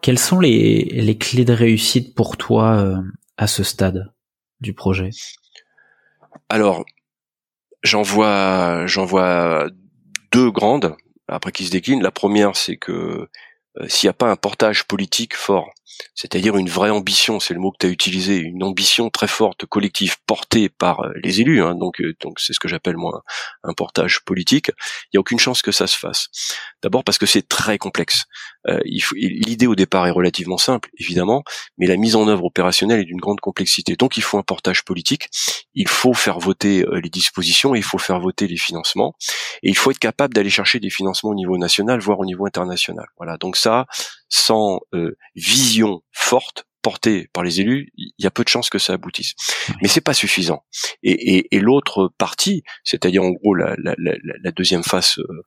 Quelles sont les, clés de réussite pour toi euh, à ce stade du projet? Alors, j'en vois, vois deux grandes, après qui se déclinent. La première, c'est que euh, s'il n'y a pas un portage politique fort, c'est-à-dire une vraie ambition, c'est le mot que tu as utilisé, une ambition très forte, collective, portée par euh, les élus, hein, donc euh, donc c'est ce que j'appelle moi un portage politique, il n'y a aucune chance que ça se fasse. D'abord parce que c'est très complexe. Euh, L'idée au départ est relativement simple, évidemment, mais la mise en œuvre opérationnelle est d'une grande complexité. Donc il faut un portage politique, il faut faire voter les dispositions, il faut faire voter les financements, et il faut être capable d'aller chercher des financements au niveau national, voire au niveau international. Voilà. Donc ça, sans euh, vision forte portée par les élus, il y a peu de chances que ça aboutisse. Mais c'est pas suffisant. Et, et- et l'autre partie, c'est-à-dire en gros la, la- la- la deuxième face euh,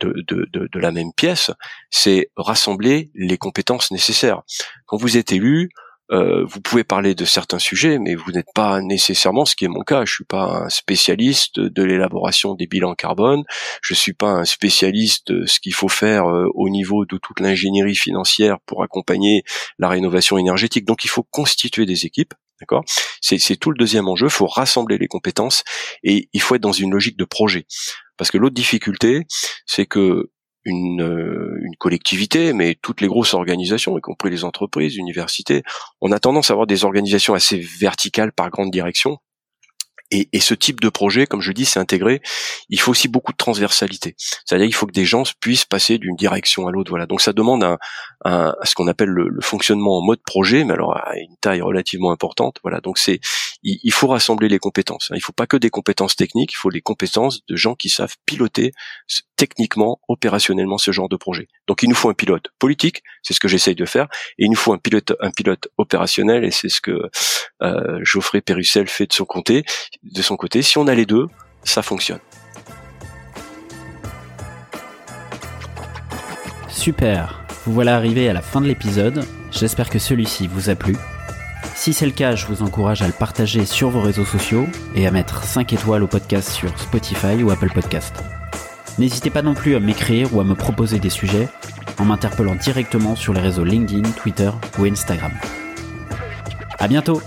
de, de- de- de la même pièce, c'est rassembler les compétences nécessaires. Quand vous êtes élu, euh, vous pouvez parler de certains sujets, mais vous n'êtes pas nécessairement, ce qui est mon cas, je suis pas un spécialiste de l'élaboration des bilans carbone, je suis pas un spécialiste de ce qu'il faut faire euh, au niveau de toute l'ingénierie financière pour accompagner la rénovation énergétique. Donc il faut constituer des équipes, d'accord? C'est c'est tout le deuxième enjeu, il faut rassembler les compétences et il faut être dans une logique de projet. Parce que l'autre difficulté, c'est que une, euh, une collectivité, mais toutes les grosses organisations, y compris les entreprises, universités, on a tendance à avoir des organisations assez verticales par grande direction. Et, et ce type de projet, comme je dis, c'est intégré. Il faut aussi beaucoup de transversalité. C'est-à-dire qu'il faut que des gens puissent passer d'une direction à l'autre. Voilà. Donc ça demande un, un- ce qu'on appelle le, le fonctionnement en mode projet, mais alors à une taille relativement importante. Voilà. Donc c'est, il, il faut rassembler les compétences. hein. Il faut pas que des compétences techniques. Il faut les compétences de gens qui savent piloter techniquement, opérationnellement ce genre de projet. Donc il nous faut un pilote politique, c'est ce que j'essaye de faire, et il nous faut un pilote, opérationnel, et c'est ce que euh, Geoffrey Pérussel fait de son côté. De son côté, si on a les deux, ça fonctionne. Super, vous voilà arrivé à la fin de l'épisode, j'espère que celui-ci vous a plu. Si c'est le cas, je vous encourage à le partager sur vos réseaux sociaux et à mettre 5 étoiles au podcast sur Spotify ou Apple Podcast. N'hésitez pas non plus à m'écrire ou à me proposer des sujets en m'interpellant directement sur les réseaux LinkedIn, Twitter ou Instagram. À bientôt